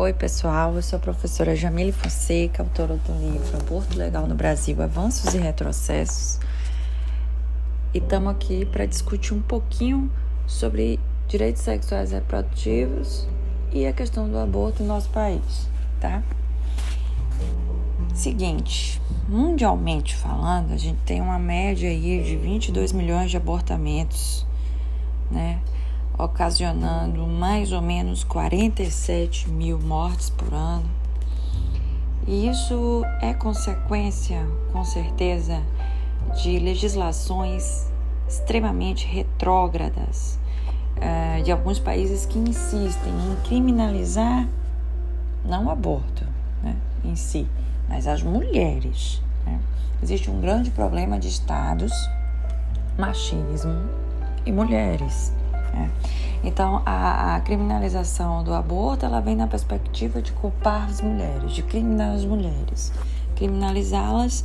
Oi, pessoal. Eu sou a professora Jamile Fonseca, autora do livro Aborto Legal no Brasil: Avanços e Retrocessos. E estamos aqui para discutir um pouquinho sobre direitos sexuais e reprodutivos e a questão do aborto no nosso país, tá? Seguinte, mundialmente falando, a gente tem uma média aí de 22 milhões de abortamentos, né? Ocasionando mais ou menos 47 mil mortes por ano. E isso é consequência, com certeza, de legislações extremamente retrógradas uh, de alguns países que insistem em criminalizar não o aborto né, em si, mas as mulheres. Né? Existe um grande problema de estados, machismo e mulheres. Né? Então, a, a, criminalização do aborto ela vem na perspectiva de culpar as mulheres, de criminalizar as mulheres, criminalizá-las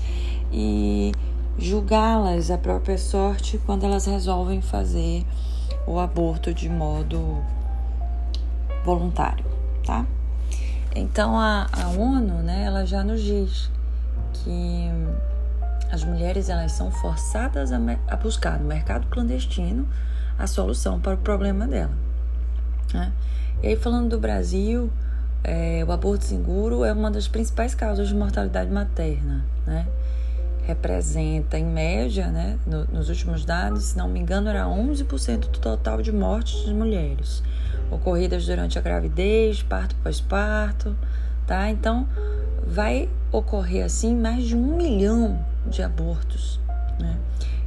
e julgá-las à própria sorte quando elas resolvem fazer o aborto de modo voluntário, tá? Então a, a ONU, né, ela já nos diz que as mulheres elas são forçadas a, a buscar no mercado clandestino a solução para o problema dela. Né? E aí falando do Brasil, é, o aborto seguro é uma das principais causas de mortalidade materna, né? representa, em média, né, no, nos últimos dados, se não me engano, era 11% do total de mortes de mulheres ocorridas durante a gravidez, parto pós-parto, tá? Então, vai ocorrer assim mais de um milhão de abortos, né?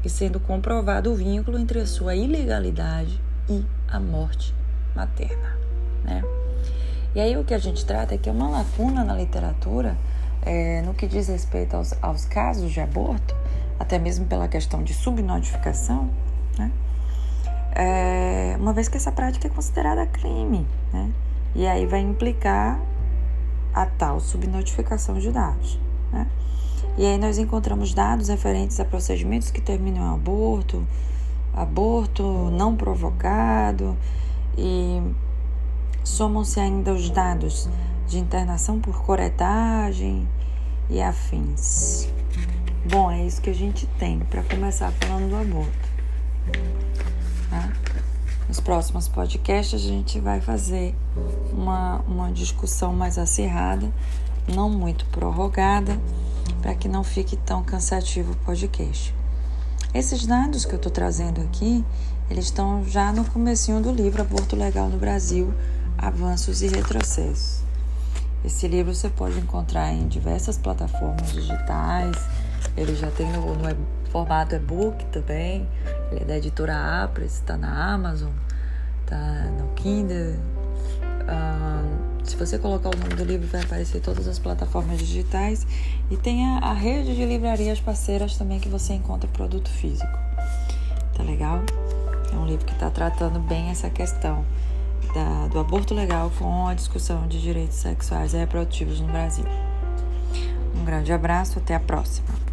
E sendo comprovado o vínculo entre a sua ilegalidade e a morte materna, né? E aí o que a gente trata é que é uma lacuna na literatura é, no que diz respeito aos, aos casos de aborto, até mesmo pela questão de subnotificação, né? É, uma vez que essa prática é considerada crime, né? E aí vai implicar a tal subnotificação de dados, né? E aí nós encontramos dados referentes a procedimentos que terminam em aborto, aborto não provocado e somam-se ainda os dados de internação por coretagem e afins. Bom, é isso que a gente tem para começar falando do aborto. Tá? Nos próximos podcasts a gente vai fazer uma, uma discussão mais acirrada, não muito prorrogada, para que não fique tão cansativo o podcast. Esses dados que eu estou trazendo aqui, eles estão já no comecinho do livro Aborto Legal no Brasil, Avanços e Retrocessos. Esse livro você pode encontrar em diversas plataformas digitais. Ele já tem no, no formato e-book também. Ele é da editora Apres, está na Amazon, está no Kindle. Se você colocar o nome do livro, vai aparecer todas as plataformas digitais. E tem a, a rede de livrarias parceiras também que você encontra produto físico. Tá legal? É um livro que está tratando bem essa questão da, do aborto legal com a discussão de direitos sexuais e reprodutivos no Brasil. Um grande abraço, até a próxima.